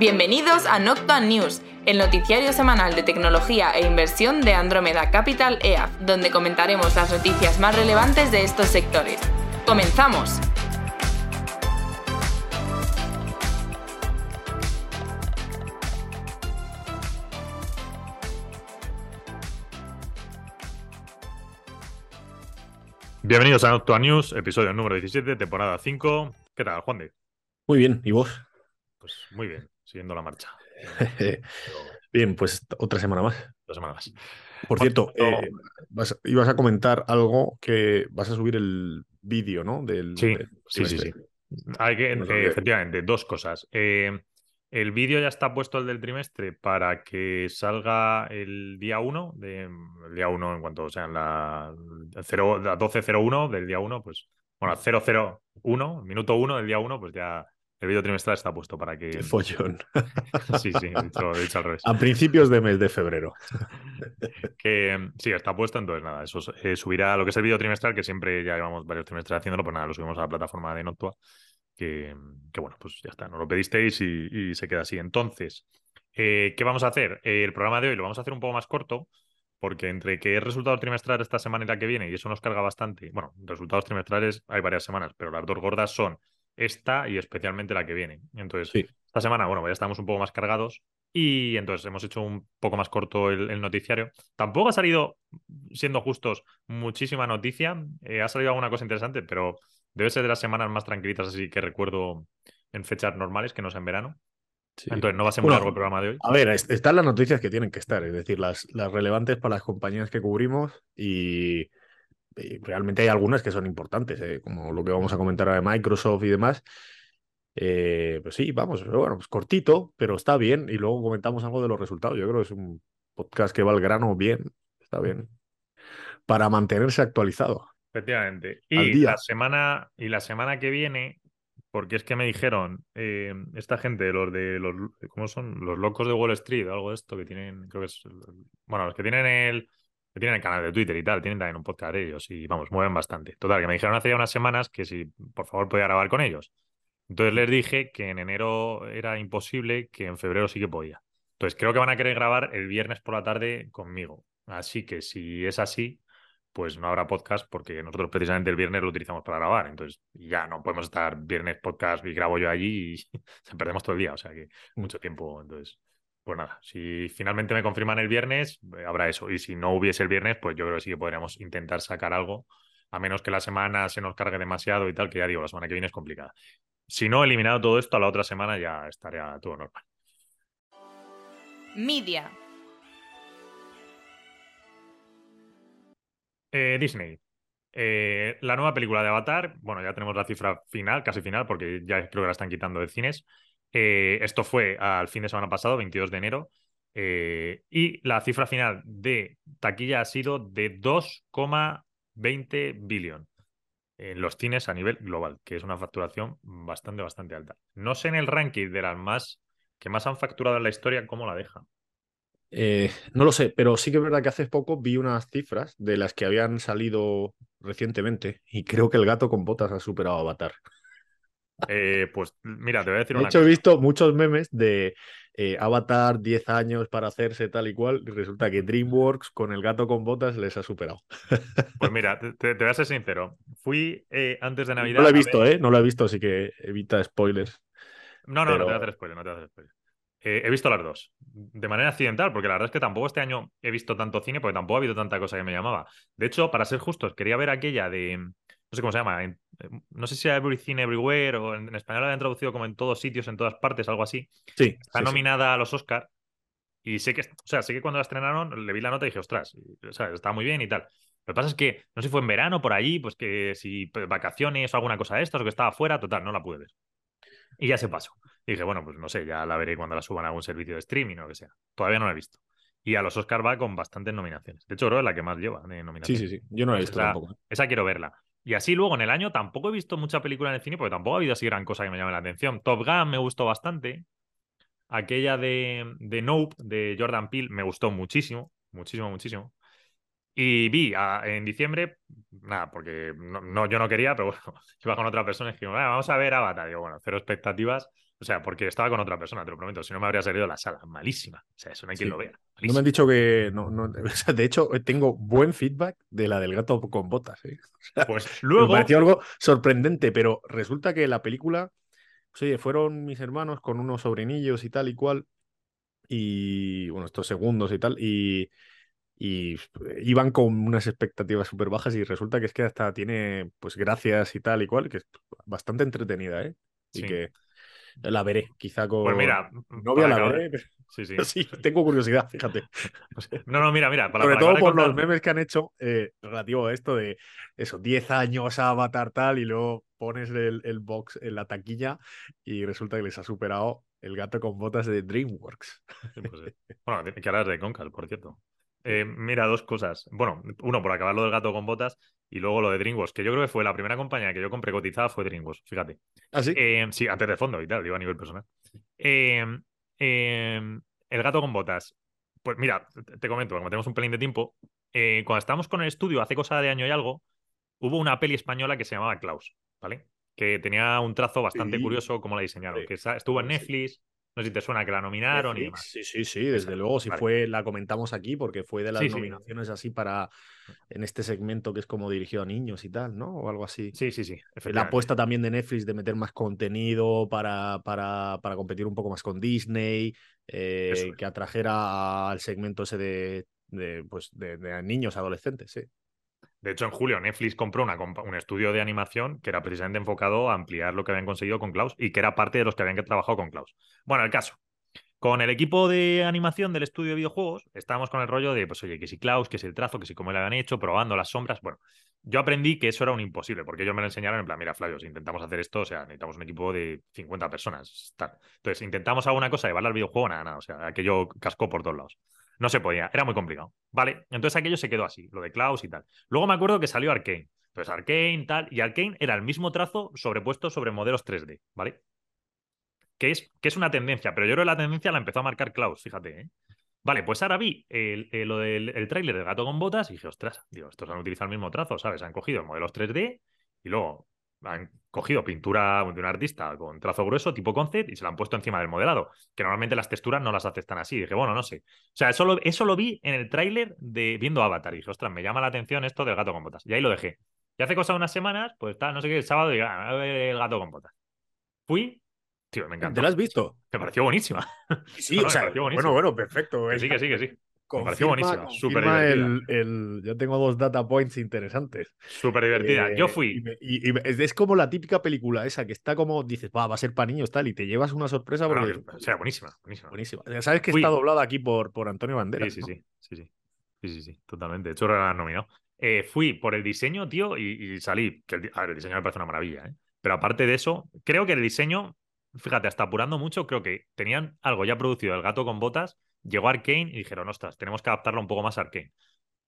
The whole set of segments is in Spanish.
Bienvenidos a Noctua News, el noticiario semanal de tecnología e inversión de Andromeda Capital EAF, donde comentaremos las noticias más relevantes de estos sectores. ¡Comenzamos! Bienvenidos a Noctua News, episodio número 17, temporada 5. ¿Qué tal, Juan de? Muy bien, ¿y vos? Pues muy bien, siguiendo la marcha. bien, pues otra semana más. Dos semanas. Por cierto, eh, vas- ibas a comentar algo que vas a subir el vídeo, ¿no? Del, Sí, del sí, sí, sí. Hay que, No eh, efectivamente, dos cosas. Eh, el vídeo ya está puesto el del trimestre para que salga el día 1, de, el día 1 en cuanto sea la, el cero- la 12.01 del día 1, pues bueno, 001, minuto 1 del día 1, pues ya el vídeo trimestral está puesto para que... Qué follón. Sí, sí, he dicho, he dicho al revés. A principios de mes de febrero. Que mm, sí, está puesto, entonces nada, eso eh, subirá lo que es el vídeo trimestral, que siempre ya llevamos varios trimestres haciéndolo, pues nada, lo subimos a la plataforma de Noctua, que, que bueno, pues ya está, nos lo pedisteis y, y se queda así. Entonces, eh, ¿qué vamos a hacer? Eh, el programa de hoy lo vamos a hacer un poco más corto, porque entre que es resultado trimestral esta semana y la que viene, y eso nos carga bastante, bueno, resultados trimestrales hay varias semanas, pero las dos gordas son esta y especialmente la que viene. Entonces, Sí. esta semana, bueno, ya estamos un poco más cargados y entonces hemos hecho un poco más corto el, el noticiario. Tampoco ha salido, siendo justos, muchísima noticia. Eh, ha salido alguna cosa interesante, pero debe ser de las semanas más tranquilitas así que recuerdo en fechas normales, que no es en verano. Sí. Entonces no va a ser muy Bueno, largo el programa de hoy. A ver, es- están las noticias que tienen que estar, es decir, las, las relevantes para las compañías que cubrimos y realmente hay algunas que son importantes, ¿eh? como lo que vamos a comentar ahora de Microsoft y demás. Eh, pues sí, vamos, pero bueno, pues cortito, pero está bien y luego comentamos algo de los resultados. Yo creo que es un podcast que va al grano bien, está bien, para mantenerse actualizado. Efectivamente. Y día. la semana, y la semana que viene, porque es que me dijeron eh, esta gente, los de los, ¿cómo son? Los locos de Wall Street, o algo de esto, que tienen, creo que es, bueno, los que tienen el, que tienen el canal de Twitter y tal, tienen también un podcast de ellos y vamos, mueven bastante. Total, que me dijeron hace ya unas semanas que si por favor podía grabar con ellos. Entonces les dije que en enero era imposible, que en febrero sí que podía. Entonces creo que van a querer grabar el viernes por la tarde conmigo. Así que si es así, pues no habrá podcast porque nosotros precisamente el viernes lo utilizamos para grabar. Entonces ya no podemos estar viernes podcast y grabo yo allí y perdemos todo el día. O sea que mucho tiempo. Entonces, pues nada, si finalmente me confirman el viernes, eh, habrá eso. Y si no hubiese el viernes, pues yo creo que sí que podríamos intentar sacar algo, a menos que la semana se nos cargue demasiado y tal, que ya digo, la semana que viene es complicada. Si no, eliminado todo esto, a la otra semana ya estaría todo normal. Media. Eh, Disney. Eh, la nueva película de Avatar, bueno, ya tenemos la cifra final, casi final, porque ya creo que la están quitando de cines. Eh, esto fue al fin de semana pasado, 22 de enero. eh, y la cifra final de taquilla ha sido de 2,20 billón en los cines a nivel global, que es una facturación bastante, bastante alta. No sé en el ranking de las más que más han facturado en la historia cómo la deja. Eh, no lo sé, pero sí que es verdad que hace poco vi unas cifras de las que habían salido recientemente y creo que el gato con botas ha superado a Avatar. Eh, pues mira, te voy a decir De una hecho, he visto muchos memes de eh, Avatar 10 años para hacerse tal y cual, y resulta que DreamWorks con el gato con botas les ha superado. Pues mira, te, te- voy a ser sincero. Fui eh, antes de Navidad. No lo he ver- visto, ¿eh? No lo he visto, así que evita spoilers. No, no, no te voy a hacer spoiler, no te voy a hacer. Eh, he visto las dos, de manera accidental, porque la verdad es que tampoco este año he visto tanto cine, porque tampoco ha habido tanta cosa que me llamaba. De hecho, para ser justos, quería ver aquella de, no sé cómo se llama, en- eh, no sé si era Everything Everywhere o en, en español la habían traducido como en todos sitios, en todas partes, algo así. Sí, Está sí, sí. nominada a los Oscar y sé que, o sea, sé que cuando la estrenaron le vi la nota y dije, ostras, o sea, está muy bien y tal. Lo que pasa es que, no sé si fue en verano por allí, pues que si pues, vacaciones o alguna cosa de estas o que estaba fuera, total, no la pude ver. Y ya se pasó. Y dije, bueno, pues no sé, ya la veré cuando la suban a algún servicio de streaming o lo que sea. Todavía no la he visto. Y a los Oscar va con bastantes nominaciones. De hecho, creo que es la que más lleva de Sí, nominaciones. sí, sí. Yo no lo he Pues visto esa- tampoco. Esa quiero verla. Y así luego en el año tampoco he visto mucha película en el cine porque tampoco ha habido así gran cosa que me llame la atención. Top Gun me gustó bastante. Aquella de, de Nope, de Jordan Peele, me gustó muchísimo. Muchísimo, muchísimo. Y vi en diciembre, nada, porque no, yo no quería, pero bueno, iba con otra persona y dije, vamos a ver Avatar. Digo, bueno, cero expectativas. O sea, porque estaba con otra persona, te lo prometo. Si no me habría salido la sala. Malísima. O sea, eso no hay quien lo vea. No me han dicho que. No, no, de hecho, tengo buen feedback de la del gato con botas. ¿eh? pues luego. Me pareció algo sorprendente, pero resulta que la película. Pues, oye, fueron mis hermanos con unos sobrinillos y tal y cual. Y bueno, estos segundos y tal. Y y iban con unas expectativas súper bajas y resulta que es que hasta tiene pues gracias y tal y cual, que es bastante entretenida, ¿eh? Y que la veré, quizá con... Pues mira, novia la veré, sí, sí. sí, tengo curiosidad, fíjate. No, no, mira, mira. Para, Sobre todo por los memes que han hecho eh, relativo a esto de eso, 10 años a Avatar tal y luego pones el, el box en la taquilla y resulta que les ha superado el gato con botas de DreamWorks. Pues bueno, que hablar de Concal, por cierto. Eh, mira, dos cosas. Bueno, uno, por acabar lo del gato con botas y luego lo de DreamWorks, que yo creo que fue la primera compañía que yo compré cotizada fue DreamWorks, fíjate. ¿Ah, sí? Eh, sí, antes de fondo y tal, digo a nivel personal. Eh, el gato con botas. Pues mira, te comento, como tenemos un pelín de tiempo, cuando estábamos con el estudio hace cosa de año y algo, hubo una peli española que se llamaba Klaus, ¿vale? Que tenía un trazo bastante curioso como la diseñaron, que estuvo en Netflix, no sé si te suena que la nominaron y demás. Sí, sí, sí, desde luego. Si fue, la comentamos aquí porque fue de las nominaciones así para en este segmento que es como dirigido a niños y tal, ¿no? O algo así. Sí, sí, sí. La apuesta también de Netflix de meter más contenido para, para, para competir un poco más con Disney, eh, que atrajera al segmento ese de, de pues, de niños, adolescentes, sí. De hecho, en julio Netflix compró un estudio de animación que era precisamente enfocado a ampliar lo que habían conseguido con Klaus y que era parte de los que habían trabajado con Klaus. Bueno, el caso. Con el equipo de animación del estudio de videojuegos, estábamos con el rollo de, pues oye, que si Klaus, que si el trazo, que si cómo le habían hecho, probando las sombras. Bueno, yo aprendí que eso era un imposible, porque ellos me lo enseñaron en plan, mira, Flavio, si intentamos hacer esto, o sea, necesitamos un equipo de 50 personas. Entonces, intentamos alguna cosa, llevarla al videojuego, nada, nada, o sea, aquello cascó por todos lados. No se podía, era muy complicado. Vale, entonces aquello se quedó así, lo de Klaus y tal. Luego me acuerdo que salió Arkane. Entonces Arkane, tal, y Arkane era el mismo trazo sobrepuesto sobre modelos 3D, ¿vale? Que es, que es una tendencia, pero yo creo que la tendencia la empezó a marcar Klaus, fíjate, ¿eh? Vale, pues ahora vi el, lo del el tráiler del gato con botas y dije, ostras, digo, estos han utilizado el mismo trazo, ¿sabes? Han cogido modelos 3D y luego han cogido pintura de un artista con trazo grueso, tipo concept, y se la han puesto encima del modelado, que normalmente las texturas no las aceptan así. dije, bueno, no sé. O sea, eso lo, eso lo vi en el tráiler de viendo Avatar. Y dije, ostras, me llama la atención esto del gato con botas. Y ahí lo dejé. Y hace cosa de unas semanas, pues está, no sé qué, el sábado, y ah, a ver el gato con botas. Fui, tío, me encantó. ¿Te lo has visto? Me pareció buenísima. Sí, o sea, bueno, bueno, perfecto. Que sí, que sí, que sí me pareció buenísima, súper divertida. El, Yo tengo dos data points interesantes. Súper divertida. yo eh, fui. Y, es como la típica película esa que está como, dices, va, va a ser para niños tal, y te llevas una sorpresa porque. o sea, buenísima, buenísima. buenísima. Sabes que está doblada aquí por, por Antonio Banderas. Sí, sí, sí, sí, sí. Sí, sí, sí, totalmente. De hecho, ahora han nominado. Eh, fui por el diseño, tío, y, salí. Que el, a ver, el diseño me parece una maravilla, ¿eh? Pero aparte de eso, creo que el diseño, fíjate, hasta apurando mucho, creo que tenían algo ya producido, el gato con botas, llegó Arkane y dijeron, ostras, tenemos que adaptarlo un poco más a Arkane.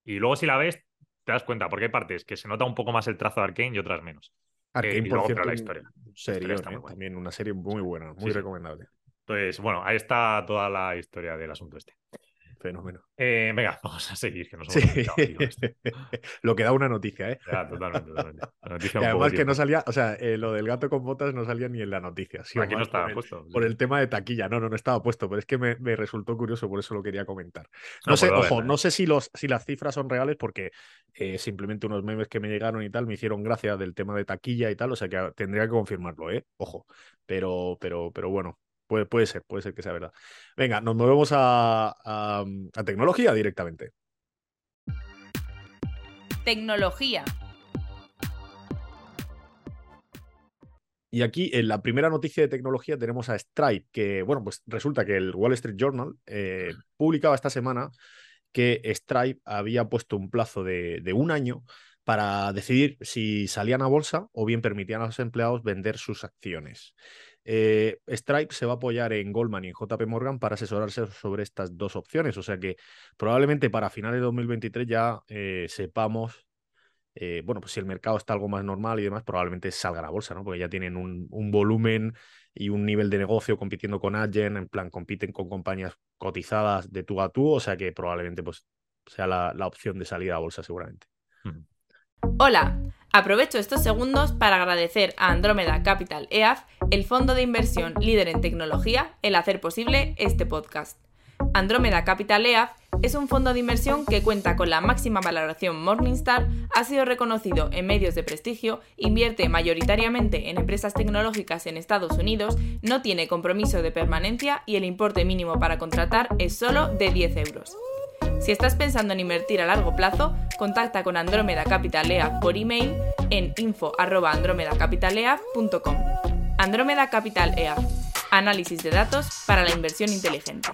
Y luego si la ves, te das cuenta, porque hay partes que se nota un poco más el trazo de Arkane y otras menos. Arkane, eh, por cierto, la historia. Serio, muy también una serie muy buena, muy recomendable. Entonces, bueno, ahí está toda la historia del asunto este. Fenómeno. Eh, venga, vamos a seguir, que nos Lo que da una noticia, ¿eh? totalmente, totalmente. además que no salía, o sea, eh, lo del gato con botas no salía ni en la noticia. Aquí no estaba puesto. Por el tema de taquilla, no, no, no estaba puesto, pero es que me, resultó curioso, por eso lo quería comentar. No, sé, ojo, no sé si, los, si las cifras son reales, porque eh, simplemente unos memes que me llegaron y tal me hicieron gracia del tema de taquilla y tal, o sea que tendría que confirmarlo, ¿eh? Ojo. Pero, pero, pero bueno, Puede, ser, puede ser que sea verdad. Venga, nos movemos a, tecnología directamente. Tecnología. Y aquí en la primera noticia de tecnología tenemos a Stripe, que bueno, pues resulta que el Wall Street Journal eh, publicaba esta semana que Stripe había puesto un plazo de, de, un año para decidir si salían a bolsa o bien permitían a los empleados vender sus acciones. Eh, Stripe se va a apoyar en Goldman y en JP Morgan para asesorarse sobre estas dos opciones. O sea que probablemente para finales de 2023 ya eh, sepamos, eh, bueno, pues si el mercado está algo más normal y demás, probablemente salga a la bolsa, ¿no? Porque ya tienen un, volumen y un nivel de negocio compitiendo con Adyen, en plan compiten con compañías cotizadas de tú a tú, o sea que probablemente pues sea la, la opción de salida a bolsa seguramente. Hola, aprovecho estos segundos para agradecer a Andrómeda Capital EAF, el fondo de inversión líder en tecnología, el hacer posible este podcast. Andrómeda Capital EAF es un fondo de inversión que cuenta con la máxima valoración Morningstar, ha sido reconocido en medios de prestigio, invierte mayoritariamente en empresas tecnológicas en Estados Unidos, no tiene compromiso de permanencia y el importe mínimo para contratar es solo de 10 euros. Si estás pensando en invertir a largo plazo, contacta con Andrómeda Capital EAF por email en info.andromedacapitalea.com. Andrómeda Capital EAF, análisis de datos para la inversión inteligente.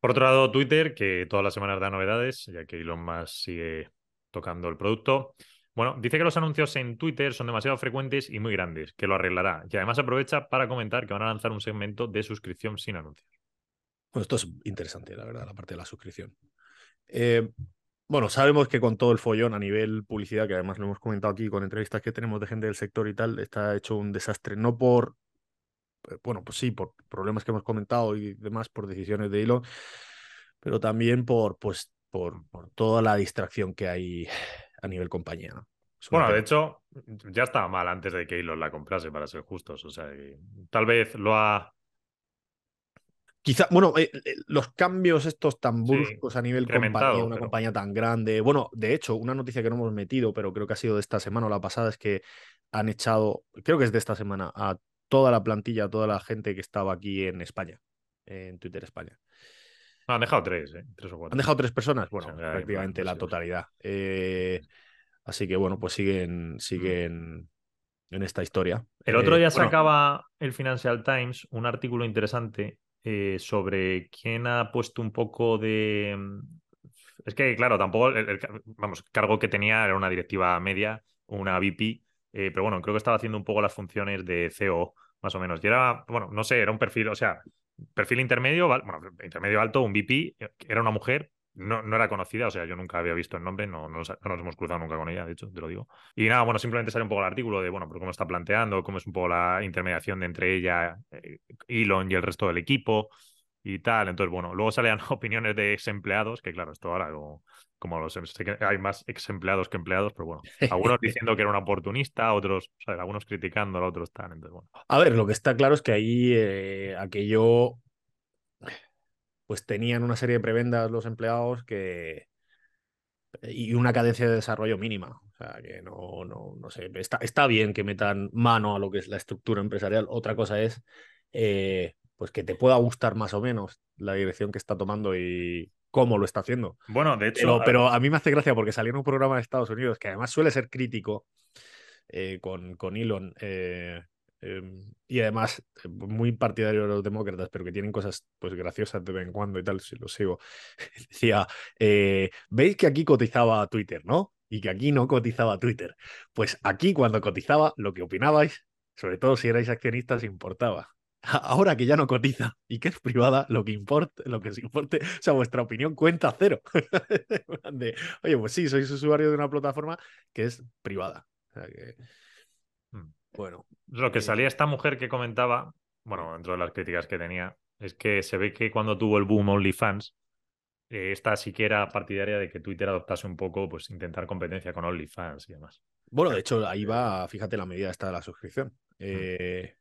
Por otro lado, Twitter, que todas las semanas da novedades, ya que Elon Musk sigue tocando el producto. Bueno, dice que los anuncios en Twitter son demasiado frecuentes y muy grandes, que lo arreglará. Y además aprovecha para comentar que van a lanzar un segmento de suscripción sin anuncios. Bueno, esto es interesante, la verdad, la parte de la suscripción. Eh, bueno, sabemos que con todo el follón a nivel publicidad, que además lo hemos comentado aquí con entrevistas que tenemos de gente del sector y tal, está hecho un desastre, no por eh, bueno, pues sí, por problemas que hemos comentado y demás, por decisiones de Elon, pero también por, pues, por, por toda la distracción que hay a nivel compañía. Bueno, de hecho, ya estaba mal antes de que Elon la comprase, para ser justos. O sea, tal vez lo ha. Quizá, bueno, eh, eh, los cambios estos tan bruscos a nivel compañía, una compañía tan grande. Bueno, de hecho, una noticia que no hemos metido, pero creo que ha sido de esta semana o la pasada, es que han echado, creo que es de esta semana, a toda la plantilla, toda la gente que estaba aquí en España, en Twitter España. han dejado tres, ¿eh? tres o cuatro. Han dejado tres personas, bueno, prácticamente la totalidad. Eh, así que bueno, pues siguen, siguen en esta historia. El otro día sacaba el Financial Times un artículo interesante sobre quién ha puesto un poco de. Mm, es que, claro, tampoco. El, vamos, cargo que tenía era una directiva media, una VP, pero bueno, creo que estaba haciendo un poco las funciones de CEO más o menos. Y era, bueno, no sé, era un perfil, o sea, perfil intermedio, bueno, intermedio alto, un VP, era una mujer, no, no era conocida, o sea, yo nunca había visto el nombre, no, no, nos, hemos cruzado nunca con ella, de hecho, te lo digo. Y nada, bueno, simplemente sale un poco el artículo de, bueno, por cómo está planteando, cómo es un poco la intermediación de entre ella, eh, Elon y el resto del equipo y tal. Entonces, bueno, luego salían opiniones de ex empleados, que claro, esto ahora como, los em, hay más ex empleados que empleados, pero bueno, algunos diciendo que era un oportunista, otros, o sea, algunos criticando, otros están. Entonces, bueno. A ver, lo que está claro es que ahí eh, aquello pues tenían una serie de prebendas los empleados que y una cadencia de desarrollo mínima. O sea, que no, no, no sé, está, está bien que metan mano a lo que es la estructura empresarial. Otra cosa es eh, pues que te pueda gustar más o menos la dirección que está tomando y cómo lo está haciendo. Bueno, de hecho. Pero, a, mí me hace gracia porque salió en un programa de Estados Unidos que además suele ser crítico eh, con, con Elon. Eh, em, y además eh, muy partidario de los demócratas, pero que tienen cosas pues graciosas de vez en cuando y tal, si lo sigo. Decía, veis que aquí cotizaba Twitter, ¿no? Y que aquí no cotizaba Twitter. Pues aquí cuando cotizaba, lo que opinabais, sobre todo si erais accionistas, importaba ahora que ya no cotiza y que es privada, lo que importa, lo que os importe, o sea, vuestra opinión cuenta cero. Oye, pues sí, sois usuario de una plataforma que es privada. Hmm. Bueno. Lo que salía esta mujer que comentaba, bueno, dentro de las críticas que tenía, es que se ve que cuando tuvo el boom OnlyFans, eh, esta sí que era partidaria de que Twitter adoptase un poco, pues intentar competencia con OnlyFans y demás. Bueno, de hecho, ahí va, fíjate la medida esta de la suscripción. Eh,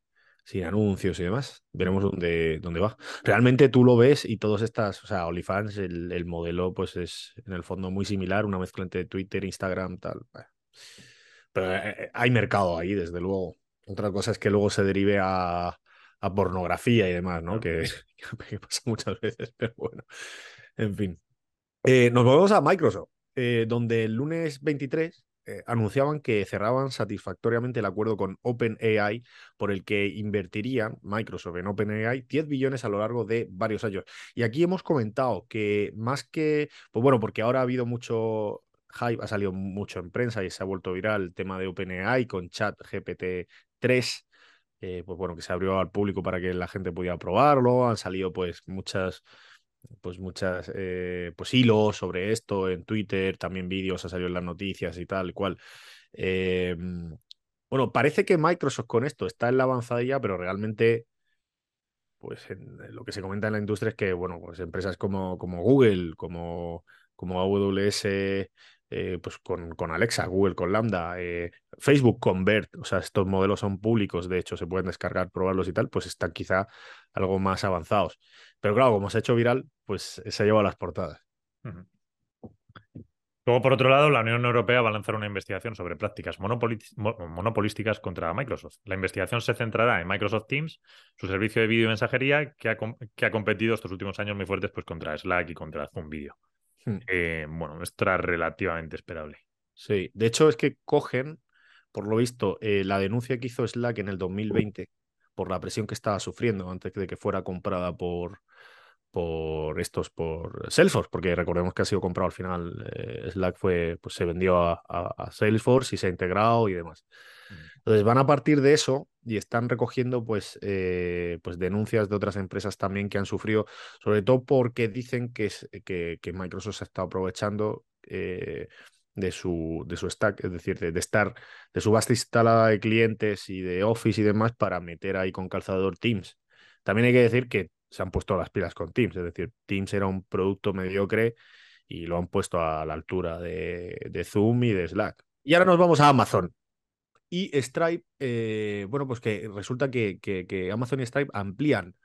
sin anuncios y demás. Veremos dónde, dónde va. Realmente tú lo ves y todas estas, o sea, OnlyFans, el, el modelo, pues es en el fondo muy similar, una mezcla entre Twitter, Instagram, tal. Pero eh, eh, hay mercado ahí, desde luego. Otra cosa es que luego se derive a, a pornografía y demás, ¿no? Que, que, pasa muchas veces, pero bueno. En fin. Eh, nos volvemos a Microsoft, donde el lunes 23 eh, anunciaban que cerraban satisfactoriamente el acuerdo con OpenAI por el que invertirían Microsoft en OpenAI 10 billones a lo largo de varios años. Y aquí hemos comentado que más que, pues bueno, porque ahora ha habido mucho hype, ha salido mucho en prensa y se ha vuelto viral el tema de OpenAI con chat GPT 3. Eh, pues bueno, que se abrió al público para que la gente pudiera probarlo. Han salido pues muchas pues muchas eh, pues hilos sobre esto en Twitter, también vídeos ha salido en las noticias y tal cual. Eh, bueno, parece que Microsoft con esto está en la avanzadilla, pero realmente pues en, lo que se comenta en la industria es que, bueno, pues empresas como, como Google, como como AWS eh, pues con, con, Alexa, Google con Lambda, eh, Facebook con BERT, o sea, estos modelos son públicos, de hecho se pueden descargar, probarlos y tal, pues están quizá algo más avanzados. Pero claro, como se ha hecho viral, pues se ha llevado a las portadas. Luego, por otro lado, la Unión Europea va a lanzar una investigación sobre prácticas monopolísticas contra Microsoft. La investigación se centrará en Microsoft Teams, su servicio de vídeo y mensajería, que ha, que ha, competido estos últimos años muy fuertes pues, contra Slack y contra Zoom Video. Hmm. Eh, bueno, esto era relativamente esperable. Sí, de hecho es que cogen, por lo visto, eh, la denuncia que hizo Slack en el 2020 por la presión que estaba sufriendo antes de que fuera comprada por, por estos, por Salesforce, porque recordemos que ha sido comprado al final, eh, Slack fue, pues se vendió a, Salesforce y se ha integrado y demás. Entonces van a partir de eso y están recogiendo pues, eh, pues denuncias de otras empresas también que han sufrido, sobre todo porque dicen que, que, que Microsoft se está aprovechando eh, de, su, de su stack, es decir, de, de, estar de su base instalada de clientes y de Office y demás para meter ahí con calzador Teams. También hay que decir que se han puesto las pilas con Teams. Es decir, Teams era un producto mediocre y lo han puesto a la altura de, Zoom y de Slack. Y ahora nos vamos a Amazon. Y Stripe, eh, bueno, pues que resulta que, que, Amazon y Stripe amplían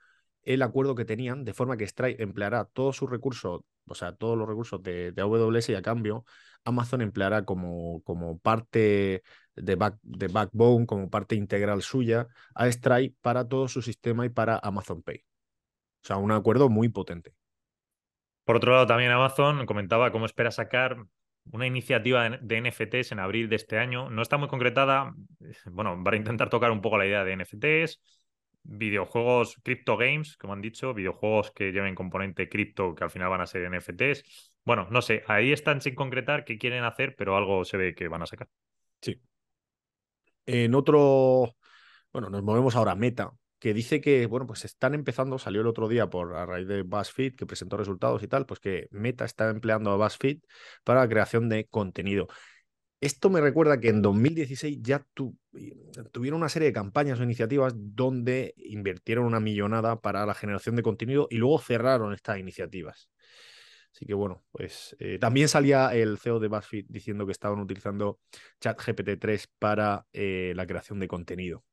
el acuerdo que tenían, de forma que Stripe empleará todos sus recursos, o sea, todos los recursos de, AWS y a cambio Amazon empleará como, como parte de, back, de Backbone, como parte integral suya a Stripe para todo su sistema y para Amazon Pay. O sea, un acuerdo muy potente. Por otro lado, también Amazon comentaba cómo espera sacar una iniciativa de NFTs en abril de este año. No está muy concretada. Bueno, para intentar tocar un poco la idea de NFTs, videojuegos, crypto games, como han dicho, videojuegos que lleven componente cripto que al final van a ser NFTs. Bueno, no sé, ahí están sin concretar qué quieren hacer, pero algo se ve que van a sacar. Sí. En otro, bueno, nos movemos ahora a Meta, que dice que, bueno, pues están empezando, salió el otro día por a raíz de BuzzFeed, que presentó resultados y tal, pues que Meta está empleando a BuzzFeed para la creación de contenido. Esto me recuerda que en 2016 ya tuvieron una serie de campañas o iniciativas donde invirtieron una millonada para la generación de contenido y luego cerraron estas iniciativas. Así que bueno, pues eh, también salía el CEO de BuzzFeed diciendo que estaban utilizando ChatGPT 3 para eh, la creación de contenido.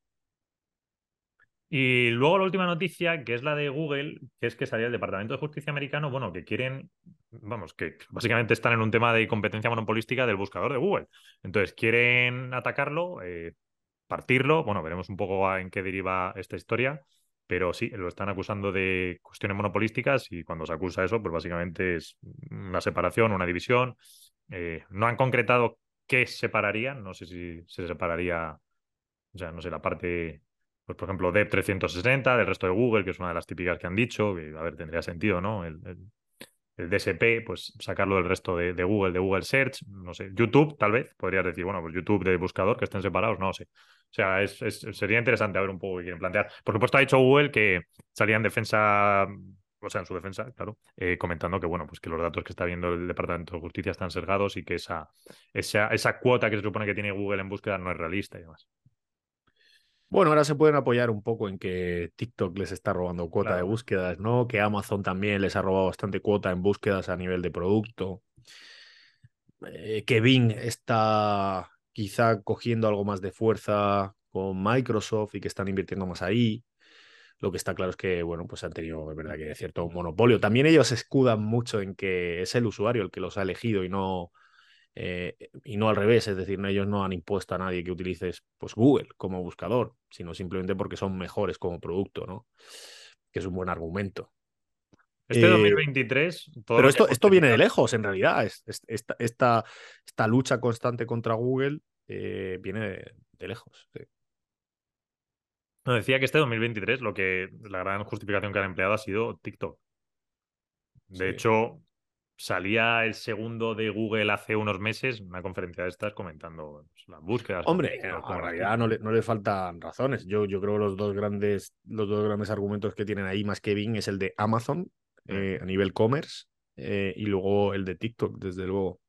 Y luego la última noticia, que es la de Google, que es que salía el Departamento de Justicia americano, bueno, que quieren, vamos, que básicamente están en un tema de competencia monopolística del buscador de Google. Entonces, quieren atacarlo, eh, partirlo, bueno, veremos un poco en qué deriva esta historia, pero sí, lo están acusando de cuestiones monopolísticas y cuando se acusa eso, pues básicamente es una separación, una división. Eh, no han concretado qué separarían, no sé si se separaría, o sea, no sé, la parte pues por ejemplo, DEP 360 del resto de Google, que es una de las típicas que han dicho, que a ver, tendría sentido, ¿no? El, DSP, pues sacarlo del resto de, Google, de Google Search, no sé, YouTube, tal vez, podrías decir, bueno, pues YouTube de buscador, que estén separados, no sé. O sea, sería interesante a ver un poco qué quieren plantear. Por supuesto, ha dicho Google que salía en defensa o sea, en su defensa, claro, eh, comentando que, bueno, pues que los datos que está viendo el Departamento de Justicia están sesgados y que esa, esa, esa cuota que se supone que tiene Google en búsqueda no es realista y demás. Bueno, ahora se pueden apoyar un poco en que TikTok les está robando cuota de búsquedas, ¿no? Que Amazon también les ha robado bastante cuota en búsquedas a nivel de producto. Eh, que Bing está quizá cogiendo algo más de fuerza con Microsoft y que están invirtiendo más ahí. Lo que está claro es que, bueno, pues han tenido, es verdad que cierto monopolio. También ellos escudan mucho en que es el usuario el que los ha elegido y no, eh, y no al revés, es decir, ellos no han impuesto a nadie que utilices pues, Google como buscador, sino simplemente porque son mejores como producto, ¿no? Que es un buen argumento. Este 2023. Eh, pero esto, esto viene de lejos, en realidad. esta, esta, lucha constante contra Google eh, viene de, lejos. No, decía que este 2023 lo que la gran justificación que han empleado ha sido TikTok. De hecho, salía el segundo de Google hace unos meses, una conferencia de estas comentando pues, las búsquedas. Hombre, en realidad no le, no le, faltan razones. Yo, yo creo que los dos grandes, los dos grandes argumentos que tienen ahí más que Bing es el de Amazon mm. eh, a nivel commerce eh, y luego el de TikTok, desde luego.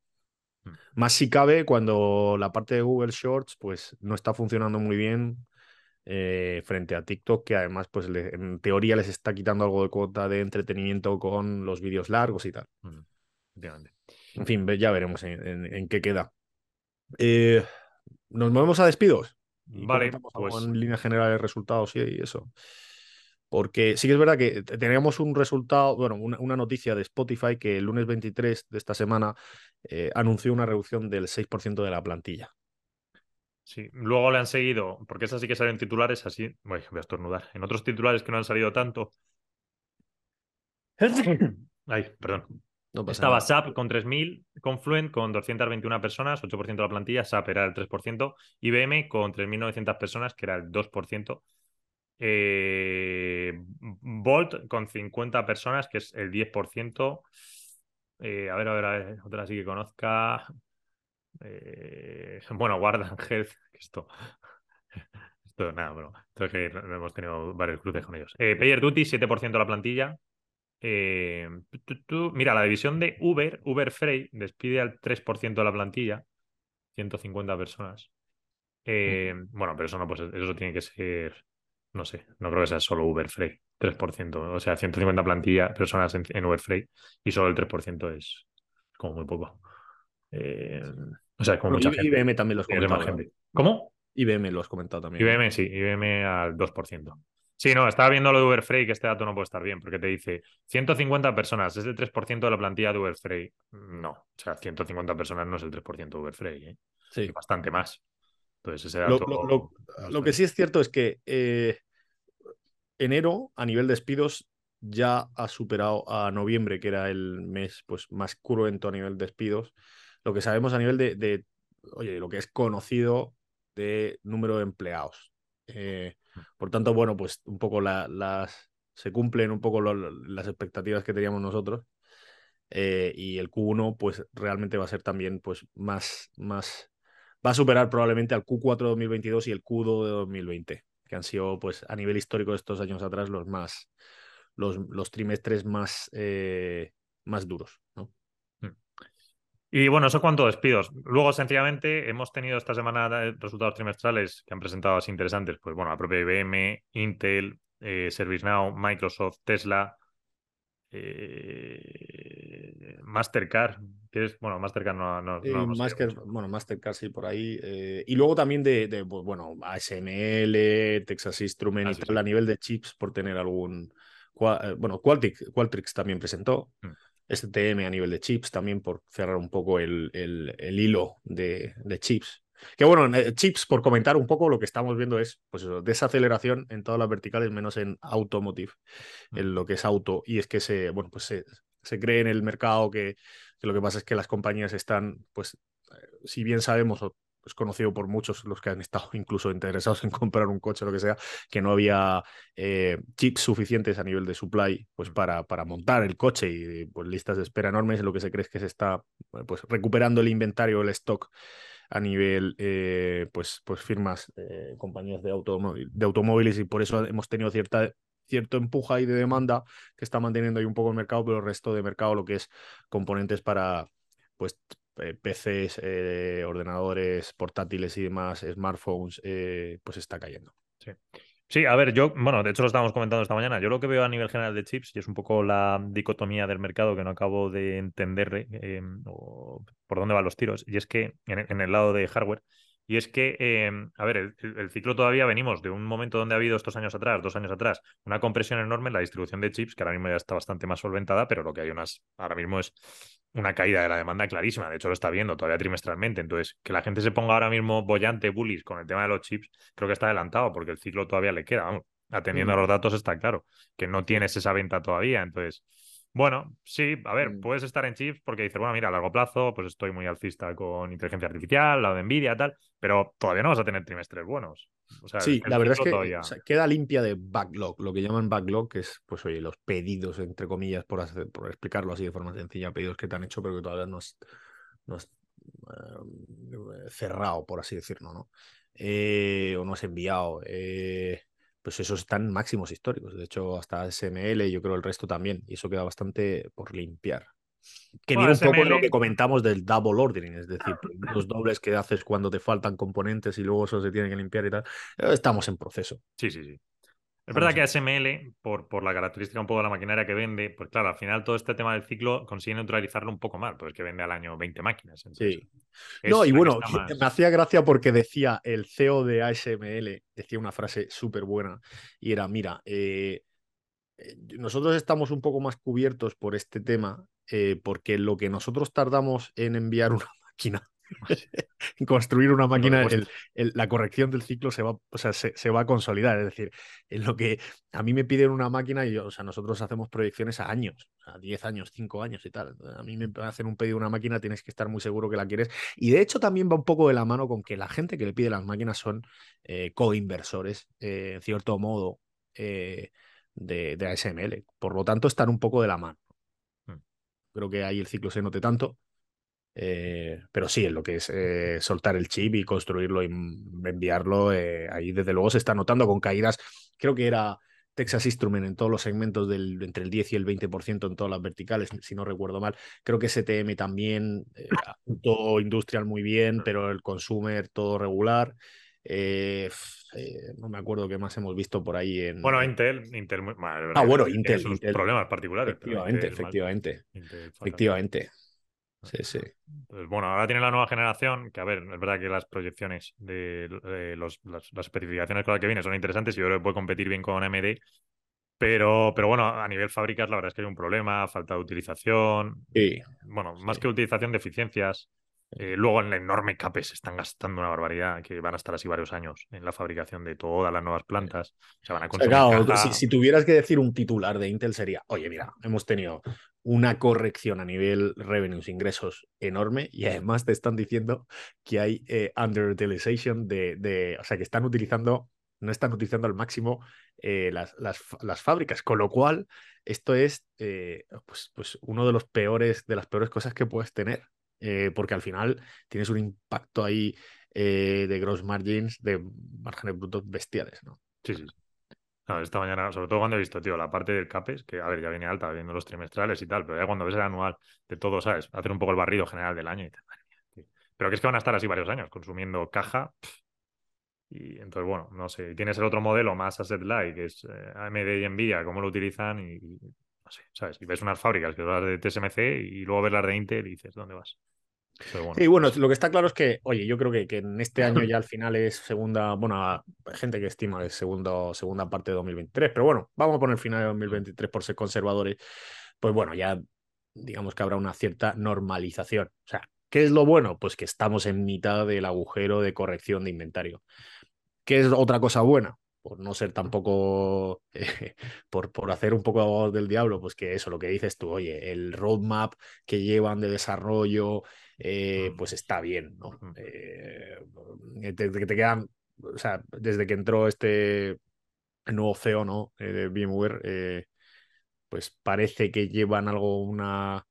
Mm. Más si cabe cuando la parte de Google Shorts pues no está funcionando muy bien eh, frente a TikTok, que además, pues en teoría les está quitando algo de cuota de entretenimiento con los vídeos largos y tal. Mm. Efectivamente. En fin, ya veremos en, qué queda. Eh, ¿Nos movemos a despidos? vale, pues... En línea general de resultados y eso. Porque sí que es verdad que teníamos un resultado, bueno, una, noticia de Spotify que el lunes 23 de esta semana eh, anunció una reducción del 6% de la plantilla. Sí, luego le han seguido, porque esas sí que salen titulares así. Voy a estornudar. En otros titulares que no han salido tanto. Ay, perdón. Estaba SAP con 3.000, Confluent con 221 personas, 8% de la plantilla, SAP era el 3%, IBM con 3.900 personas, que era el 2%, eh, Bolt con 50 personas, que es el 10%. Eh, a ver, a ver, a ver, otra sí que conozca. Eh, bueno, Guardan Health, que esto. esto nada, bueno, esto que hemos tenido varios cruces con ellos. Eh, Payer Duty, 7% de la plantilla. Mira, la división de Uber, Uber Freight, despide al 3% de la plantilla, 150 personas. bueno, pero eso no, pues eso tiene que ser no sé, no creo que sea solo Uber Freight, 3%, o sea, 150 plantillas, personas en, Uber Freight y solo el 3% es como muy poco. Eh, o sea, como mucha gente. IBM también lo has comentado. ¿Cómo? IBM lo has comentado también. IBM sí, IBM al 2%. Sí, no, estaba viendo lo de Uber Freight, que este dato no puede estar bien, porque te dice 150 personas, es el 3% de la plantilla de Uber Freight. No, o sea, 150 personas no es el 3% de Uber Freight, ¿eh? Sí. Es bastante más. Entonces, ese dato. Lo, que sí es cierto es que eh, enero, a nivel de despidos, ya ha superado a noviembre, que era el mes pues, más cruento a nivel de despidos. Lo que sabemos a nivel de, oye, lo que es conocido de número de empleados. Eh, por tanto, bueno, pues un poco las se cumplen un poco las expectativas que teníamos nosotros. Eh, y el Q1, pues realmente va a ser también pues, más, más, va a superar probablemente al Q4 de 2022 y el Q2 de 2020 que han sido, pues, a nivel histórico de estos años atrás, los más, los, los trimestres más, eh, más duros, ¿no? Y bueno, eso cuanto despidos. Luego, sencillamente, hemos tenido esta semana resultados trimestrales que han presentado así interesantes. Pues bueno, la propia IBM, Intel, eh, ServiceNow, Microsoft, Tesla, eh, Mastercard, que es, bueno, Mastercard no, no, bueno, Mastercard sí por ahí. Eh, y luego también de, de, pues, bueno, ASML, Texas Instruments y a nivel de chips, por tener algún. Eh, bueno, Qualtrics, también presentó. Mm. STM a nivel de chips también, por cerrar un poco el, el, el hilo de, de chips. Que bueno, eh, chips, por comentar un poco, lo que estamos viendo es pues eso, desaceleración en todas las verticales, menos en automotive, mm. en lo que es auto. Y es que se, bueno, pues se, se cree en el mercado que, lo que pasa es que las compañías están, pues, eh, si bien sabemos, o es conocido por muchos los que han estado incluso interesados en comprar un coche o lo que sea, que no había eh, chips suficientes a nivel de supply pues para, para montar el coche y pues listas de espera enormes, lo que se cree es que se está pues recuperando el inventario, el stock a nivel, eh, pues, pues firmas, eh, compañías de, automóvil, de automóviles y por eso hemos tenido cierta cierto empuja ahí de demanda que está manteniendo ahí un poco el mercado, pero el resto de mercado, lo que es componentes para pues eh, PCs, ordenadores, portátiles y demás, smartphones, pues está cayendo. Sí. Sí, a ver, yo, bueno, de hecho lo estábamos comentando esta mañana. Yo lo que veo a nivel general de chips, y es un poco la dicotomía del mercado que no acabo de entender eh, por dónde van los tiros, y es que en, el lado de hardware, y es que, em, a ver, el, ciclo todavía venimos de un momento donde ha habido estos años atrás, dos años atrás, una compresión enorme en la distribución de chips, que ahora mismo ya está bastante más solventada, pero lo que hay unas, ahora mismo es una caída de la demanda clarísima. De hecho, lo está viendo todavía trimestralmente. Entonces, que la gente se ponga ahora mismo bollante, bullish con el tema de los chips, creo que está adelantado, porque el ciclo todavía le queda. Vamos, atendiendo a los datos está claro que no tienes esa venta todavía. Entonces, bueno, sí, a ver, mm. puedes estar en chips porque dices, bueno, mira, a largo plazo, pues estoy muy alcista con inteligencia artificial, lado de Nvidia, tal, pero todavía no vas a tener trimestres buenos. sí, la verdad es que queda limpia de backlog, lo que llaman backlog, que es, pues oye, los pedidos, entre comillas, por, por explicarlo así de forma sencilla, pedidos que te han hecho, pero que todavía no es, no eh, cerrado, por así decirlo, ¿no? Eh, o no has enviado. Eh, pues esos están máximos históricos. De hecho, hasta SML, yo creo el resto también. Y eso queda bastante por limpiar. Que viene un poco lo que comentamos del double ordering, es decir, los dobles que haces cuando te faltan componentes y luego eso se tiene que limpiar y tal. Eh, estamos en proceso. Sí, sí, sí. Es verdad que ASML, por, por la característica un poco de la maquinaria que vende, pues claro, al final todo este tema del ciclo consigue neutralizarlo un poco mal, pues que vende al año 20 máquinas. sí. No, y bueno, me hacía gracia porque decía el CEO de ASML, decía una frase súper buena, y era, mira, eh, eh, nosotros estamos un poco más cubiertos por este tema, eh, porque lo que nosotros tardamos en enviar una máquina construir una máquina, la corrección del ciclo se va, o sea, se, va a consolidar. Es decir, en lo que a mí me piden una máquina y o sea, nosotros hacemos proyecciones a años, a 10 años, 5 años y tal. A mí me hacen un pedido de una máquina, tienes que estar muy seguro que la quieres. Y de hecho también va un poco de la mano con que la gente que le pide las máquinas son eh, co-inversores, eh, en cierto modo, eh, de, de ASML. Por lo tanto, están un poco de la mano. Hmm. Creo que ahí el ciclo se note tanto. Eh, pero sí, en lo que es eh, soltar el chip y construirlo y enviarlo, eh, ahí desde luego se está notando con caídas. Creo que era Texas Instrument en todos los segmentos del, entre el 10 y el 20% en todas las verticales, si no recuerdo mal. Creo que STM también, todo industrial muy bien, pero el consumer todo regular. no me acuerdo qué más hemos visto por ahí en. Bueno, Intel. Intel ah, bueno, Intel. Sus problemas particulares. Efectivamente, efectivamente. efectivamente. Sí, sí. Pues bueno, ahora tiene la nueva generación, que a ver, es verdad que las proyecciones de, los, las, especificaciones con las que viene son interesantes y yo creo que puede competir bien con AMD, pero, pero bueno, a nivel fábricas la verdad es que hay un problema, falta de utilización, sí, bueno, más que utilización de eficiencias. Eh, luego en el enorme CAPES están gastando una barbaridad que van a estar así varios años en la fabricación de todas las nuevas plantas. Se van a consumir si, si, tuvieras que decir un titular de Intel sería, oye, mira, hemos tenido una corrección a nivel revenues, ingresos enorme y además te están diciendo que hay eh, underutilization de, de, o sea, que están utilizando, no están utilizando al máximo eh, las, las, las, fábricas, con lo cual esto es pues, pues uno de los peores, de las peores cosas que puedes tener, porque al final tienes un impacto ahí de gross margins, de márgenes brutos bestiales, ¿no? Sí, sí esta mañana, sobre todo cuando he visto, tío, la parte del CAPES, que a ver, ya viene alta viendo los trimestrales y tal, pero ya cuando ves el anual de todo, ¿sabes? Hacer un poco el barrido general del año y tal. Pero que es que van a estar así varios años consumiendo caja. Y entonces, bueno, no sé. Tienes el otro modelo más asset light, que es eh, AMD y Nvidia, cómo lo utilizan y, no sé, ¿sabes? Y ves unas fábricas que son las de TSMC y luego ves las de Intel y dices, ¿dónde vas? Y bueno, lo que está claro es que, oye, yo creo que, que, en este año ya al final es segunda, bueno, hay gente que estima que es segundo, segunda parte de 2023, pero bueno, vamos a poner final de 2023 por ser conservadores, pues bueno, ya digamos que habrá una cierta normalización. O sea, ¿qué es lo bueno? Pues que estamos en mitad del agujero de corrección de inventario. ¿Qué es otra cosa buena? por no ser tampoco, eh, por, por hacer un poco del diablo, pues que eso, lo que dices tú, oye, el roadmap que llevan de desarrollo, eh, pues está bien, ¿no? Eh, que te, quedan, o sea, desde que entró este nuevo CEO, ¿no? de VMware, pues parece que llevan algo, una,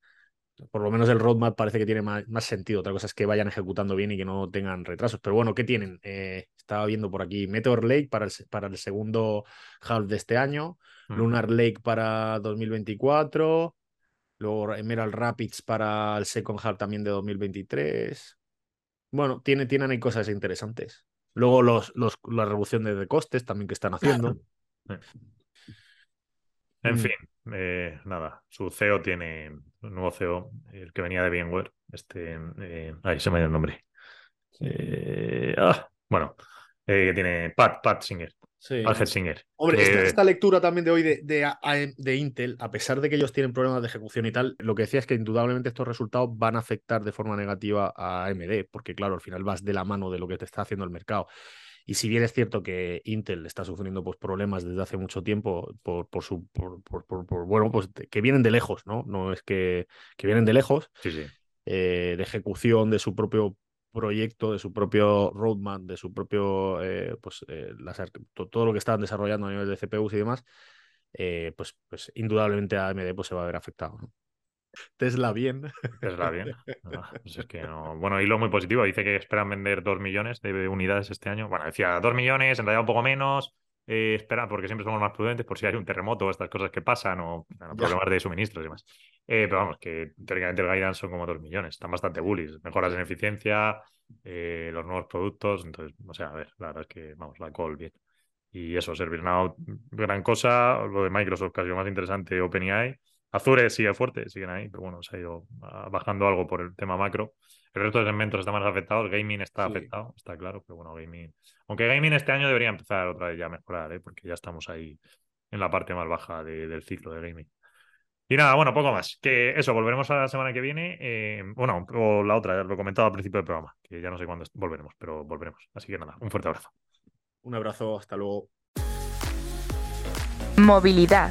por lo menos el roadmap parece que tiene más, sentido. Otra cosa es que vayan ejecutando bien y que no tengan retrasos. Pero bueno, ¿qué tienen? Eh, estaba viendo por aquí Meteor Lake para el, para el segundo half de este año, Lunar Lake para 2024, luego Emerald Rapids para el second half también de 2023. Bueno, tiene, tienen ahí cosas interesantes. Luego los, los, la reducción de costes también que están haciendo. En mm. fin, eh, nada, su CEO tiene un nuevo CEO, el que venía de VMware, este, eh, ahí se me dio el nombre. Eh, ah, bueno, que tiene Pat, Pat Singer. Sí. Singer. Hombre, esta, lectura también de hoy de, de, de, Intel, a pesar de que ellos tienen problemas de ejecución y tal, lo que decía es que indudablemente estos resultados van a afectar de forma negativa a AMD, porque claro, al final vas de la mano de lo que te está haciendo el mercado. Y si bien es cierto que Intel está sufriendo pues, problemas desde hace mucho tiempo por, por su por, por, bueno, pues que vienen de lejos, ¿no? No es que, que vienen de lejos, sí, sí. Eh, de ejecución de su propio proyecto, de su propio roadmap, de su propio eh, pues eh, todo lo que están desarrollando a nivel de CPUs y demás, pues, pues indudablemente AMD pues, se va a ver afectado. ¿no? Tesla bien. Tesla bien. Pues es que no. Bueno, hilo muy positivo. Dice que esperan vender dos millones de unidades este año. Bueno, decía dos millones, en realidad un poco menos. Eh, espera, porque siempre somos más prudentes por si hay un terremoto o estas cosas que pasan o problemas de suministros y demás. Eh, pero vamos, que teóricamente el guidance son como dos millones. Están bastante bullies. Mejoras en eficiencia, eh, los nuevos productos. Entonces, o sea, a ver, la verdad es que, vamos, la call bien. Y eso, ServiceNow, gran cosa. Lo de Microsoft, casi lo más interesante, OpenAI. Azure sigue fuerte, siguen ahí, pero bueno, se ha ido ah, bajando algo por el tema macro. El resto de segmentos está más afectado, el gaming está afectado, está claro, pero bueno, gaming. Aunque gaming este año debería empezar otra vez ya a mejorar, ¿eh? porque ya estamos ahí en la parte más baja del ciclo de gaming. Y nada, bueno, poco más. Que eso, volveremos a la semana que viene. Eh, bueno, o la otra, ya lo he comentado al principio del programa, que ya no sé cuándo volveremos, pero volveremos. Así que nada, un fuerte abrazo. Un abrazo, hasta luego. Movilidad.